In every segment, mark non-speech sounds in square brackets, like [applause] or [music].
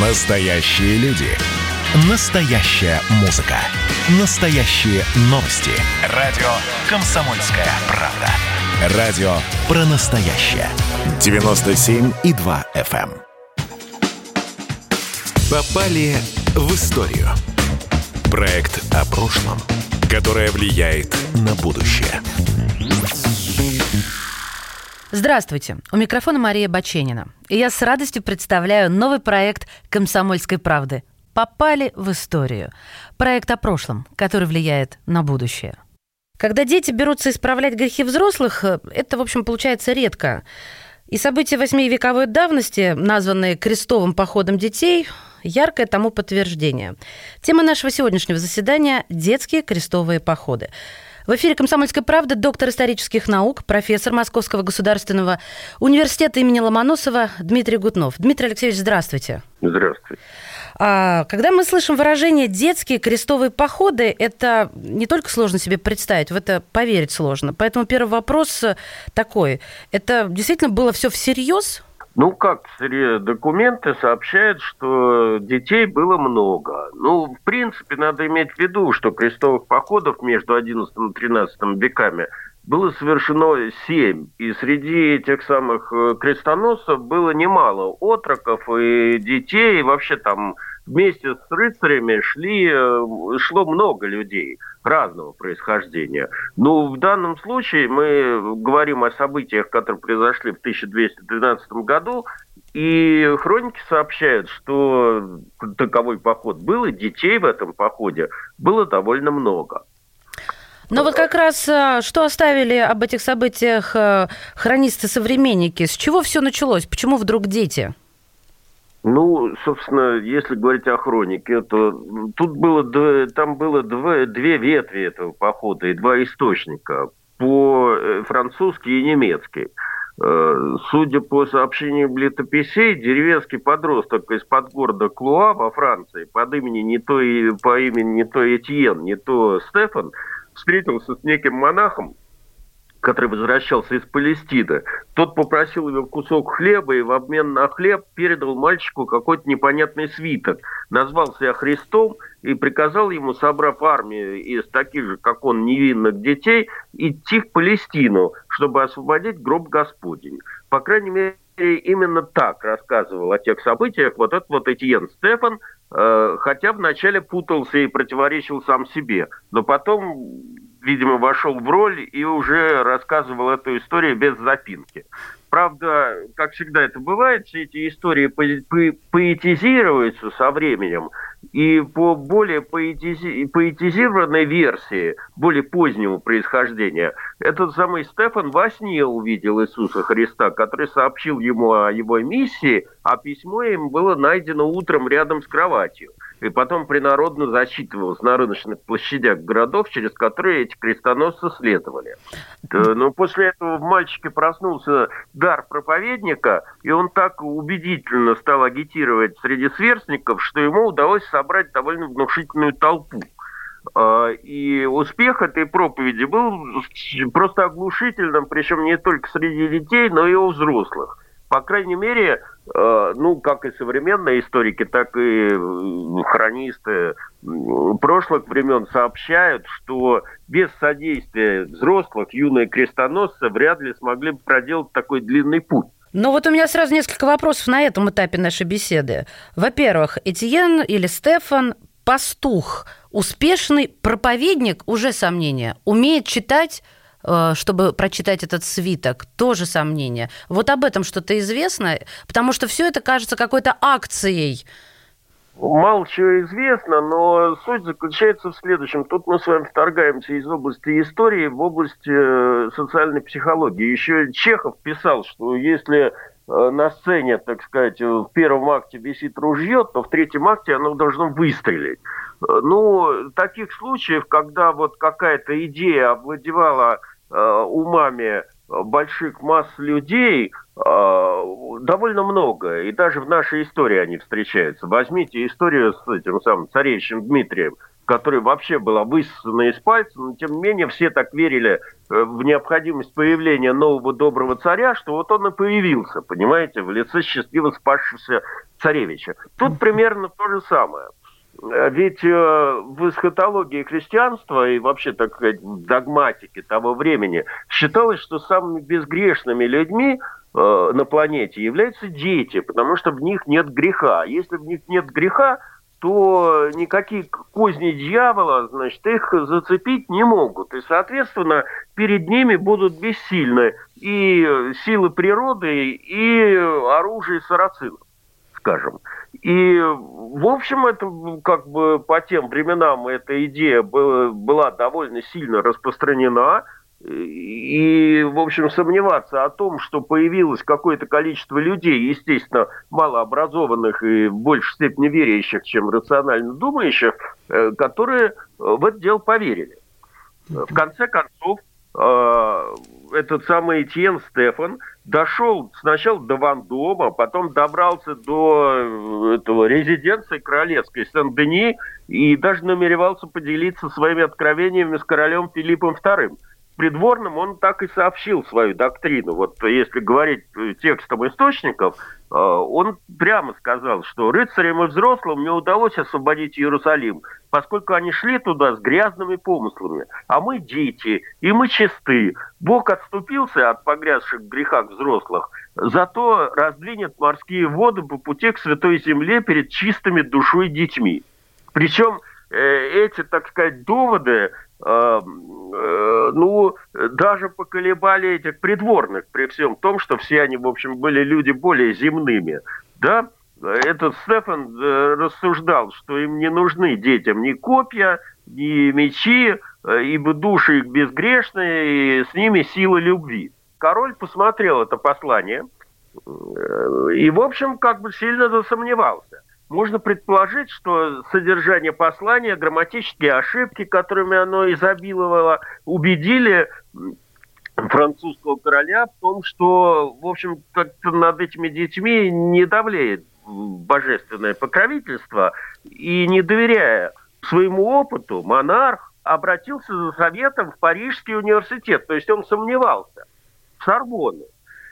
Настоящие люди. Настоящая музыка. Настоящие новости. Радио «Комсомольская правда». Радио про настоящее. 97,2 FM. эм. Попали в историю. Проект о прошлом, которое влияет на будущее. Здравствуйте. У микрофона Мария Баченина. И я с радостью представляю новый проект «Комсомольской правды». «Попали в историю». Проект о прошлом, который влияет на будущее. Когда дети берутся исправлять грехи взрослых, это, в общем, получается редко. И события восьмивековой давности, названные крестовым походом детей, яркое тому подтверждение. Тема нашего сегодняшнего заседания – детские крестовые походы. В эфире «Комсомольская правда» доктор исторических наук, профессор Московского государственного университета имени Ломоносова Дмитрий Гутнов. Дмитрий Алексеевич, здравствуйте. Здравствуйте. А, когда мы слышим выражение «детские крестовые походы», это не только сложно себе представить, в это поверить сложно. Поэтому первый вопрос такой. Это действительно было все всерьез? Ну, как документы сообщают, что детей было много. Ну, в принципе, надо иметь в виду, что крестовых походов между 11 и 13 веками было совершено семь. И среди этих самых э, крестоносцев было немало отроков и детей. И вообще там вместе с рыцарями шли, э, шло много людей разного происхождения. Но в данном случае мы говорим о событиях, которые произошли в 1212 году, и хроники сообщают, что таковой поход был, и детей в этом походе было довольно много. Но вот как раз э, что оставили об этих событиях э, хронисты-современники? С чего все началось? Почему вдруг дети? Ну, собственно, если говорить о хронике, то тут было, там было две, две ветви этого похода и два источника по э, и немецкий. Э, судя по сообщениям летописей, деревенский подросток из-под города Клуа во Франции под имени не то, по имени не то Этьен, не то Стефан встретился с неким монахом, который возвращался из Палестины, тот попросил его кусок хлеба и в обмен на хлеб передал мальчику какой-то непонятный свиток. Назвал себя Христом и приказал ему, собрав армию из таких же, как он, невинных детей, идти в Палестину, чтобы освободить гроб Господень. По крайней мере, именно так рассказывал о тех событиях вот этот вот Этьен Стефан, э, хотя вначале путался и противоречил сам себе, но потом видимо, вошел в роль и уже рассказывал эту историю без запинки. Правда, как всегда это бывает, все эти истории поэтизируются со временем, и по более поэтизи... поэтизированной версии, более позднего происхождения, этот самый Стефан во сне увидел Иисуса Христа, который сообщил ему о его миссии, а письмо им было найдено утром рядом с кроватью и потом принародно зачитывалось на рыночных площадях городов, через которые эти крестоносцы следовали. Но после этого в мальчике проснулся дар проповедника, и он так убедительно стал агитировать среди сверстников, что ему удалось собрать довольно внушительную толпу. А, и успех этой проповеди был просто оглушительным, причем не только среди детей, но и у взрослых. По крайней мере, э, ну, как и современные историки, так и э, хронисты прошлых времен сообщают, что без содействия взрослых юные крестоносцы вряд ли смогли бы проделать такой длинный путь. Ну вот у меня сразу несколько вопросов на этом этапе нашей беседы. Во-первых, Этьен или Стефан пастух, успешный проповедник, уже сомнение, умеет читать чтобы прочитать этот свиток, тоже сомнение. Вот об этом что-то известно, потому что все это кажется какой-то акцией. Мало чего известно, но суть заключается в следующем. Тут мы с вами вторгаемся из области истории в область э, социальной психологии. Еще Чехов писал, что если э, на сцене, так сказать, в первом акте висит ружье, то в третьем акте оно должно выстрелить. Ну, таких случаев, когда вот какая-то идея овладевала э, умами больших масс людей, э, довольно много. И даже в нашей истории они встречаются. Возьмите историю с этим самым царевичем Дмитрием, который вообще была высосана из пальца, но тем не менее все так верили э, в необходимость появления нового доброго царя, что вот он и появился, понимаете, в лице счастливо спасшегося царевича. Тут [laughs] примерно то же самое. Э, ведь э, в эсхатологии христианства и вообще, так сказать, в догматике того времени считалось, что самыми безгрешными людьми э, на планете являются дети, потому что в них нет греха. Если в них нет греха, то никакие козни дьявола, значит, их зацепить не могут. И, соответственно, перед ними будут бессильны и силы природы, и оружие сарацинов, скажем. И, в общем, это как бы по тем временам эта идея была довольно сильно распространена. И, в общем, сомневаться о том, что появилось какое-то количество людей, естественно, малообразованных и в большей степени верящих, чем рационально думающих, э, которые в это дело поверили. В конце концов, э, этот самый Этьен Стефан дошел сначала до Вандома, потом добрался до э, этого резиденции королевской Сен-Дени и даже намеревался поделиться своими откровениями с королем Филиппом II придворным он так и сообщил свою доктрину. Вот если говорить э, текстом источников, э, он прямо сказал, что рыцарям и взрослым не удалось освободить Иерусалим, поскольку они шли туда с грязными помыслами. А мы дети, и мы чисты. Бог отступился от погрязших грехах взрослых, зато раздвинет морские воды по пути к святой земле перед чистыми душой детьми. Причем эти, так сказать, доводы Э, э, ну, даже поколебали этих придворных, при всем том, что все они, в общем, были люди более земными, да, этот Стефан э, рассуждал, что им не нужны детям ни копья, ни мечи, ибо души их безгрешные, и с ними сила любви. Король посмотрел это послание и, в общем, как бы сильно засомневался можно предположить, что содержание послания, грамматические ошибки, которыми оно изобиловало, убедили французского короля в том, что, в общем, как-то над этими детьми не давлеет божественное покровительство, и не доверяя своему опыту, монарх обратился за советом в Парижский университет, то есть он сомневался в Сорбонну.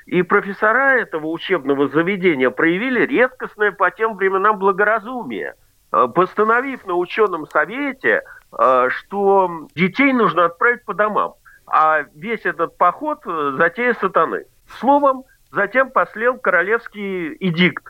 И профессора этого учебного заведения проявили редкостное по тем временам благоразумие, э, постановив на ученом совете, э, что детей нужно отправить по домам, а весь этот поход э, затея сатаны. Словом, затем послел королевский эдикт,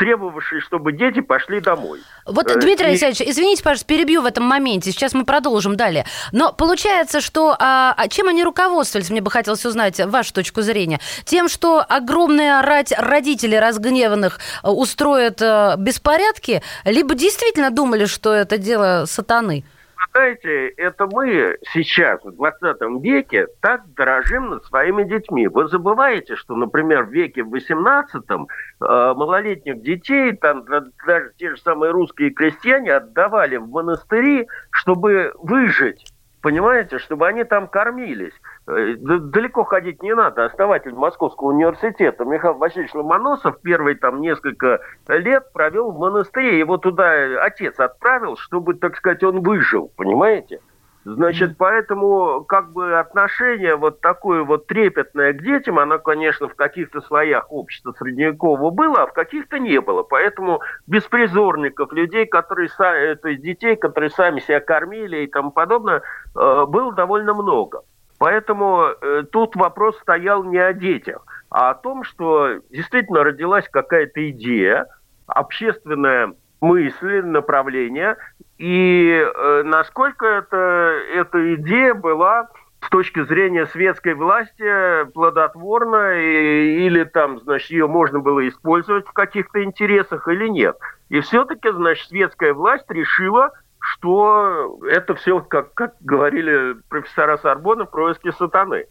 требовавший, чтобы дети пошли домой. Вот, э, Дмитрий и... Алексеевич, извините, пожалуйста, перебью в этом моменте. Сейчас мы продолжим далее. Но получается, что а, а, чем они руководствовались, мне бы хотелось узнать вашу точку зрения. Тем, что огромная рать родителей разгневанных э, устроит а, беспорядки, либо действительно думали, что это дело сатаны? Знаете, это мы сейчас, в 20 веке, так дорожим над своими детьми. Вы забываете, что, например, в веке 18 э, малолетних детей, там даже те же самые русские крестьяне отдавали в монастыри, чтобы выжить понимаете, чтобы они там кормились. Э, далеко ходить не надо. Основатель Московского университета Михаил Васильевич Ломоносов первые там несколько лет провел в монастыре. Его туда отец отправил, чтобы, так сказать, он выжил, понимаете? Значит, поэтому как бы отношение вот такое вот трепетное к детям, оно, конечно, в каких-то слоях общества средневекового было, а в каких-то не было. Поэтому беспризорников, людей, которые сами, то есть детей, которые сами себя кормили и тому подобное, э, было довольно много. Поэтому э, тут вопрос стоял не о детях, а о том, что действительно родилась какая-то идея, общественная мысли, направления, и э, насколько это, эта идея была с точки зрения светской власти плодотворна и, или там, значит, ее можно было использовать в каких-то интересах или нет. И все-таки, значит, светская власть решила, что это все, как, как говорили профессора Сорбона, происки сатаны.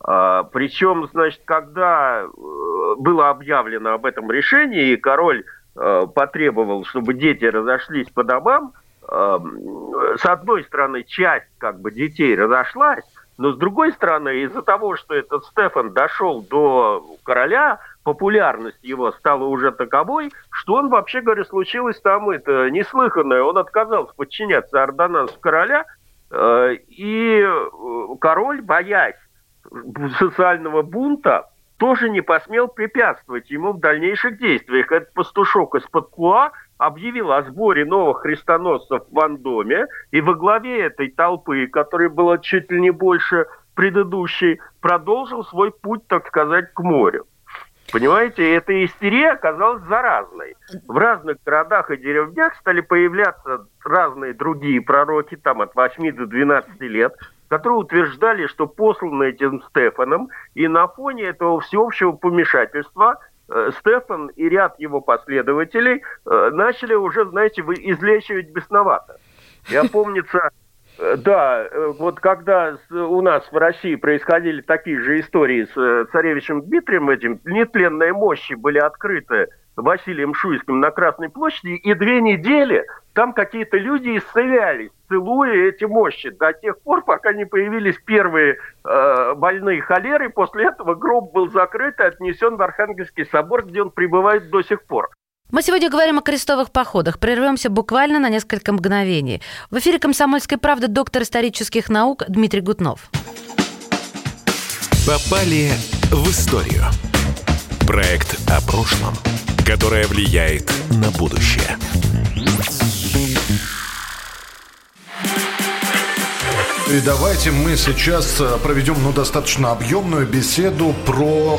А, причем, значит, когда э, было объявлено об этом решении, и король потребовал, чтобы дети разошлись по домам, э, с одной стороны, часть как бы детей разошлась, но с другой стороны, из-за того, что этот Стефан дошел до короля, популярность его стала уже таковой, что он, вообще говоря, случилось там это неслыханное. Он отказался подчиняться ордонансу короля, э, и король, боясь социального бунта, тоже не посмел препятствовать ему в дальнейших действиях. Этот пастушок из Подкуа объявил о сборе новых христоносцев в Вандоме, и во главе этой толпы, которой было чуть ли не больше предыдущей, продолжил свой путь, так сказать, к морю. Понимаете, эта истерия оказалась заразной. В разных городах и деревнях стали появляться разные другие пророки, там от 8 до 12 лет, которые утверждали, что посланы этим Стефаном, и на фоне этого всеобщего помешательства э, Стефан и ряд его последователей э, начали уже, знаете, излечивать бесновато. Я помнится, да, вот когда у нас в России происходили такие же истории с царевичем Дмитрием этим, нетленные мощи были открыты Василием Шуйским на Красной площади, и две недели там какие-то люди исцелялись, целуя эти мощи, до тех пор, пока не появились первые э, больные холеры. После этого гроб был закрыт и отнесен в Архангельский собор, где он пребывает до сих пор. Мы сегодня говорим о крестовых походах. Прервемся буквально на несколько мгновений. В эфире «Комсомольской правды» доктор исторических наук Дмитрий Гутнов. Попали в историю. Проект о прошлом, которое влияет на будущее. И давайте мы сейчас э, проведем ну, достаточно объемную беседу про...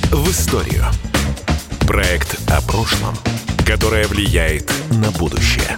в историю. Проект о прошлом, которое влияет на будущее.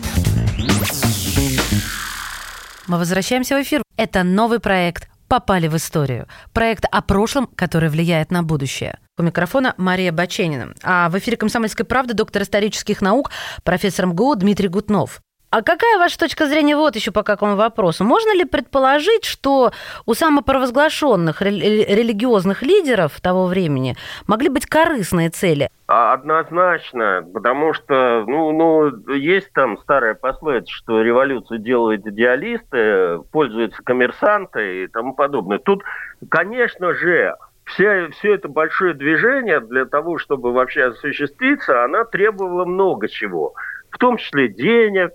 Мы возвращаемся в эфир. Это новый проект «Попали в историю». Проект о прошлом, который влияет на будущее. У микрофона Мария Баченина. А в эфире «Комсомольской правды» доктор исторических наук, профессор МГУ Дмитрий Гутнов. А какая ваша точка зрения вот еще по какому вопросу? Можно ли предположить, что у самопровозглашенных религиозных лидеров того времени могли быть корыстные цели? А, однозначно, потому что, ну, ну, есть там старая пословица, что революцию делают идеалисты, пользуются коммерсанты и тому подобное. Тут, конечно же, все, все это большое движение для того, чтобы вообще осуществиться, она требовала много чего. В том числе денег,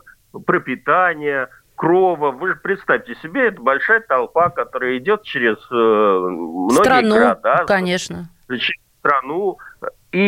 пропитания, крова. Вы же представьте себе, это большая толпа, которая идет через э, многие Страну, города. конечно. Через страну. И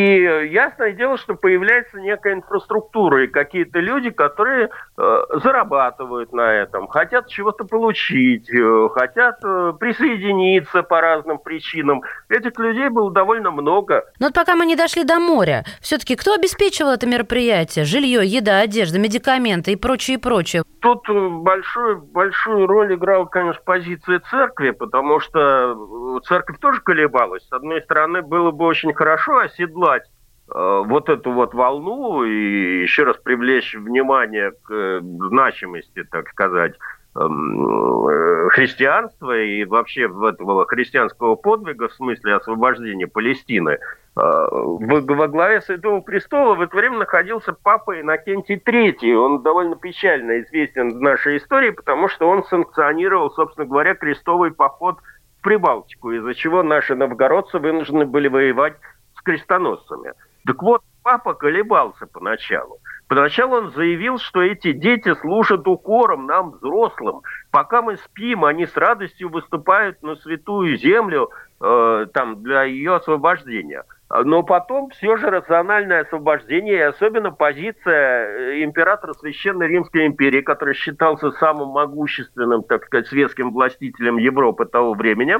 ясное дело, что появляется некая инфраструктура и какие-то люди, которые э, зарабатывают на этом, хотят чего-то получить, э, хотят э, присоединиться по разным причинам. Этих людей было довольно много. Но вот пока мы не дошли до моря, все-таки кто обеспечивал это мероприятие? Жилье, еда, одежда, медикаменты и прочее, и прочее. Тут э, большую, большую роль играла, конечно, позиция церкви, потому что э, церковь тоже колебалась. С одной стороны, было бы очень хорошо оседлать оседлать э, вот эту вот волну и еще раз привлечь внимание к э, значимости, так сказать, эм, э, христианства и вообще этого христианского подвига в смысле освобождения Палестины. Во главе Святого Престола в это время находился папа Иннокентий III. Он довольно печально известен в нашей истории, потому что он санкционировал, собственно говоря, крестовый поход в Прибалтику, из-за чего наши новгородцы вынуждены были воевать с крестоносцами. Так вот, папа колебался поначалу. Поначалу он заявил, что эти дети служат укором нам, взрослым. Пока мы спим, они с радостью выступают на святую землю э, там, для ее освобождения. Но потом все же рациональное освобождение, и особенно позиция э, императора Священной Римской империи, который считался самым могущественным, так сказать, светским властителем Европы того времени,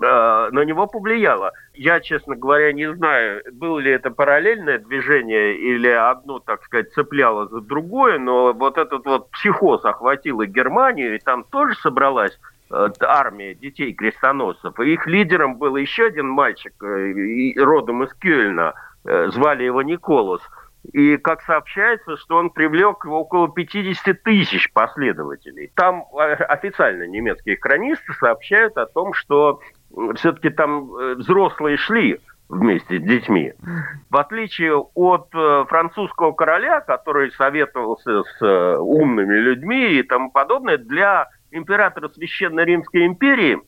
на него повлияло. Я, честно говоря, не знаю, было ли это параллельное движение или одно, так сказать, цепляло за другое, но вот этот вот психоз охватил и Германию, и там тоже собралась э, армия детей крестоносцев. И их лидером был еще один мальчик, э, родом из Кёльна, звали его Николас. И, как сообщается, что он привлек около 50 тысяч последователей. Там официально немецкие хронисты сообщают о том, что все-таки там э, взрослые шли вместе с детьми. В отличие от э, французского короля, который советовался с э, умными людьми и тому подобное, для императора Священной Римской империи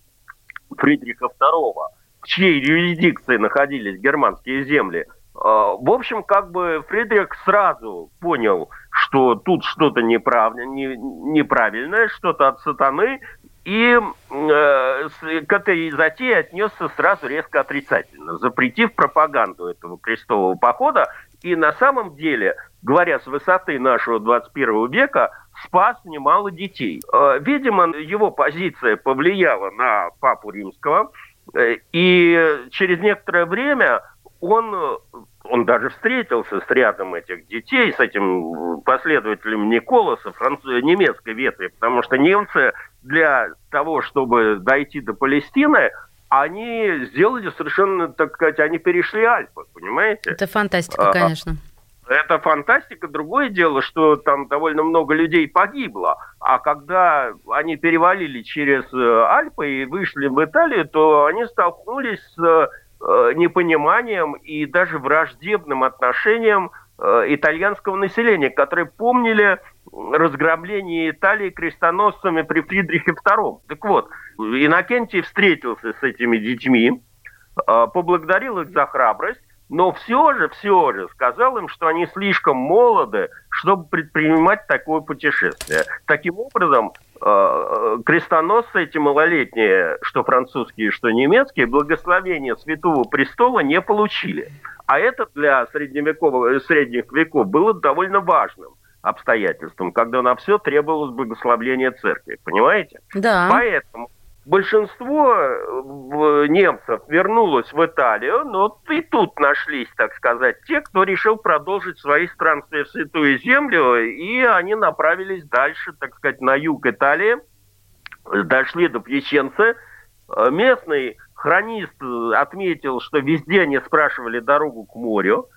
Фридриха II, в чьей юрисдикции находились германские земли, в общем, как бы Фридрих сразу понял, что тут что-то неправильное, что-то от сатаны, и э, к этой затее отнесся сразу резко отрицательно, запретив пропаганду этого крестового похода. И на самом деле, говоря с высоты нашего 21 века, спас немало детей. Э, видимо, его позиция повлияла на папу римского, э, и через некоторое время он он даже встретился с рядом этих детей, с этим последователем Николаса, француз... немецкой ветви, потому что немцы для того, чтобы дойти до Палестины, они сделали совершенно, так сказать, они перешли Альпы, понимаете? Это фантастика, а, конечно. Это фантастика. Другое дело, что там довольно много людей погибло. А когда они перевалили через э, Альпы и вышли в Италию, то они столкнулись с непониманием и даже враждебным отношением э, итальянского населения, которые помнили разграбление Италии крестоносцами при Фридрихе II. Так вот, Иннокентий встретился с этими детьми, э, поблагодарил их за храбрость, но все же, все же сказал им, что они слишком молоды, чтобы предпринимать такое путешествие. Таким образом, Э, крестоносцы эти малолетние, что французские, что немецкие, благословения Святого Престола не получили. А это для средневековых, средних веков было довольно важным обстоятельством, когда на все требовалось благословление церкви. Понимаете? Да. Поэтому большинство э, немцев вернулось в Италию, но и тут нашлись, так сказать, те, кто решил продолжить свои странствия в Святую Землю, и они направились дальше, так сказать, на юг Италии, дошли до Пьяченцы. Э, местный хронист отметил, что везде они спрашивали дорогу к морю,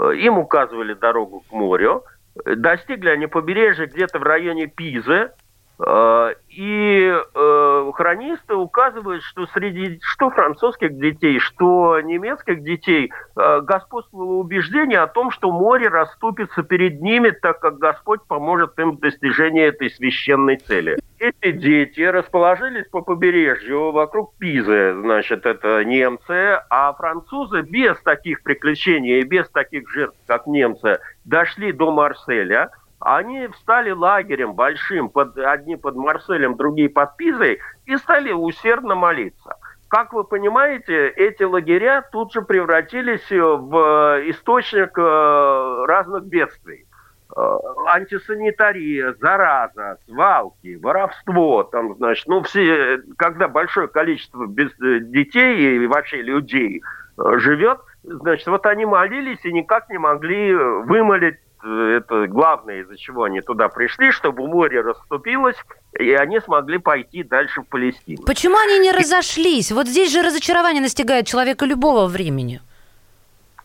э, им указывали дорогу к морю, достигли они побережья где-то в районе Пизы, Э, и э, хронисты указывают, что среди что французских детей, что немецких детей э, господствовало убеждение о том, что море расступится перед ними, так как Господь поможет им в достижении этой священной цели. Эти дети расположились по побережью вокруг Пизы, значит, это немцы, а французы без таких приключений и без таких жертв, как немцы, дошли до Марселя – они встали лагерем большим, под, одни под Марселем, другие под Пизой, и стали усердно молиться. Как вы понимаете, эти лагеря тут же превратились в источник э, разных бедствий. Э, антисанитария, зараза, свалки, воровство, там, значит, ну, все, когда большое количество без, э, детей и вообще людей живет, значит, вот они молились и никак не могли вымолить это главное, из-за чего они туда пришли, чтобы море расступилось, и они смогли пойти дальше в Палестину. Почему они не разошлись? Вот здесь же разочарование настигает человека любого времени.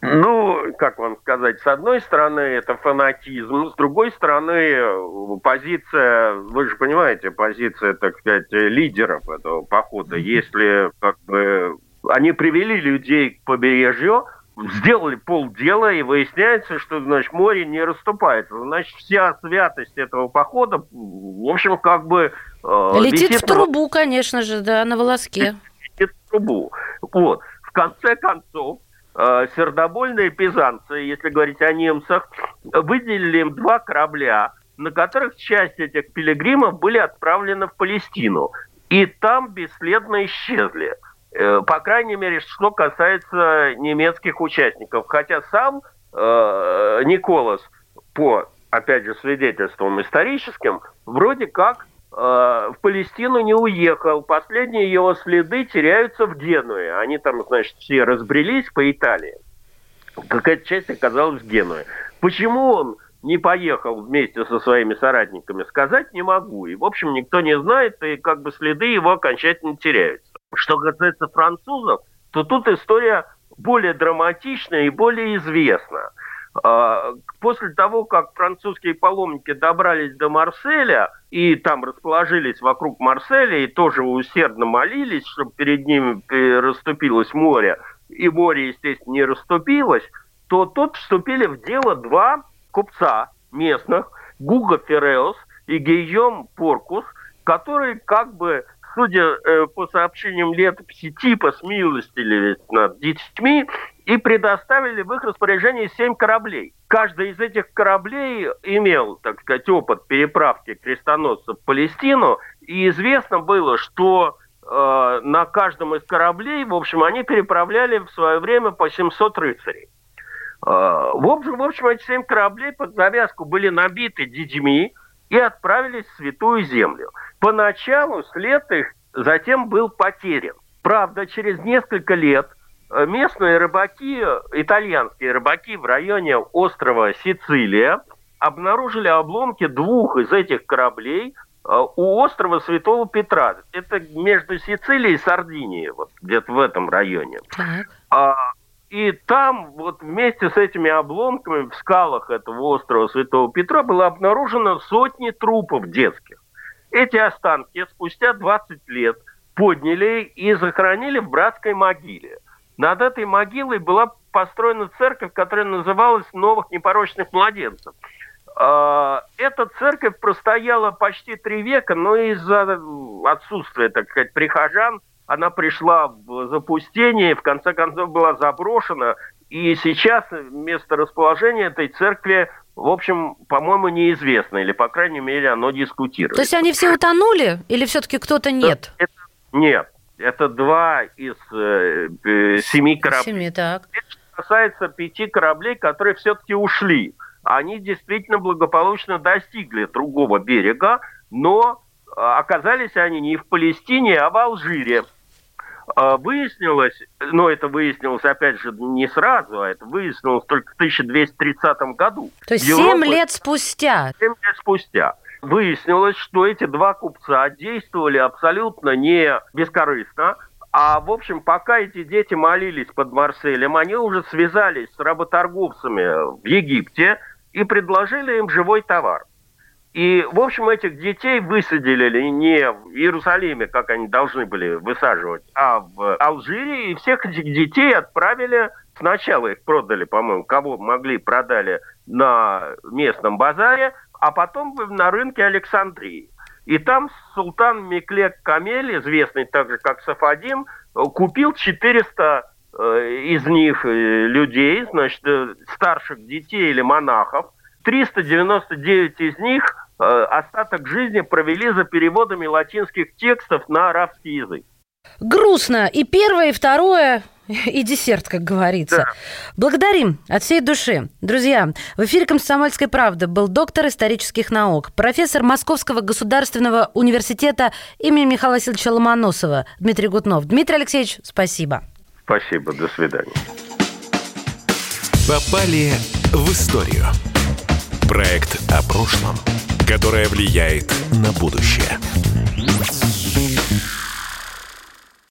Ну, как вам сказать, с одной стороны это фанатизм, с другой стороны позиция, вы же понимаете, позиция, так сказать, лидеров этого похода. Если как бы они привели людей к побережью, сделали полдела, и выясняется, что, значит, море не расступается. Значит, вся святость этого похода, в общем, как бы... Э, Летит в трубу, на... конечно же, да, на волоске. Летит в трубу. Вот. В конце концов, э, сердобольные пизанцы, если говорить о немцах, выделили им два корабля, на которых часть этих пилигримов были отправлены в Палестину. И там бесследно исчезли. Э, по крайней мере, что касается немецких участников. Хотя сам э, Николас, по, опять же, свидетельствам историческим, вроде как э, в Палестину не уехал. Последние его следы теряются в Генуе. Они там, значит, все разбрелись по Италии. Какая-то часть оказалась в Генуе. Почему он не поехал вместе со своими соратниками, сказать не могу. И, в общем, никто не знает, и как бы следы его окончательно теряются. Что касается французов, то тут история более драматичная и более известна. А, после того, как французские паломники добрались до Марселя и там расположились вокруг Марселя и тоже усердно молились, чтобы перед ними расступилось море, и море, естественно, не расступилось, то тут вступили в дело два купца местных, Гуга Ферреус и Гийом Поркус, которые как бы судя э, по сообщениям летописи, типа смилостились над детьми и предоставили в их распоряжение семь кораблей. Каждый из этих кораблей имел, так сказать, опыт переправки крестоносцев в Палестину, и известно было, что э, на каждом из кораблей, в общем, они переправляли в свое время по 700 рыцарей. Э, в общем, в общем, эти семь кораблей под завязку были набиты детьми и отправились в Святую Землю. Поначалу след их затем был потерян. Правда, через несколько лет э, местные рыбаки, итальянские рыбаки в районе острова Сицилия обнаружили обломки двух из этих кораблей э, у острова Святого Петра. Это между Сицилией и Сардинией, вот где-то в этом районе. А, и там вот вместе с этими обломками в скалах этого острова Святого Петра было обнаружено сотни трупов детских. Эти останки спустя 20 лет подняли и захоронили в братской могиле. Над этой могилой была построена церковь, которая называлась «Новых непорочных младенцев». А, эта церковь простояла почти три века, но из-за отсутствия, так сказать, прихожан она пришла в запустение, в конце концов была заброшена, и сейчас место расположения этой церкви в общем, по-моему, неизвестно, или, по крайней мере, оно дискутируется. То есть они все утонули, или все-таки кто-то нет? Это, нет, это два из э, э, семи кораблей. Семи, так. Это касается пяти кораблей, которые все-таки ушли. Они действительно благополучно достигли другого берега, но оказались они не в Палестине, а в Алжире. А, выяснилось, но это выяснилось, опять же, не сразу, а это выяснилось только в 1230 году. То есть семь лет спустя? Семь лет спустя. Выяснилось, что эти два купца действовали абсолютно не бескорыстно, а, в общем, пока эти дети молились под Марселем, они уже связались с работорговцами в Египте и предложили им живой товар. И, в общем, этих детей высадили не в Иерусалиме, как они должны были высаживать, а в Алжире. И всех этих детей отправили, сначала их продали, по-моему, кого могли, продали на местном базаре, а потом на рынке Александрии. И там султан Меклек Камель, известный также как Сафадим, купил 400 э, из них э, людей, значит, э, старших детей или монахов. 399 из них остаток жизни провели за переводами латинских текстов на арабский язык. Грустно. И первое, и второе, и десерт, как говорится. Да. Благодарим от всей души. Друзья, в эфире «Комсомольской правды» был доктор исторических наук, профессор Московского государственного университета имени Михаила Васильевича Ломоносова Дмитрий Гутнов. Дмитрий Алексеевич, спасибо. Спасибо, до свидания. Попали в историю. Проект о прошлом – которая влияет на будущее.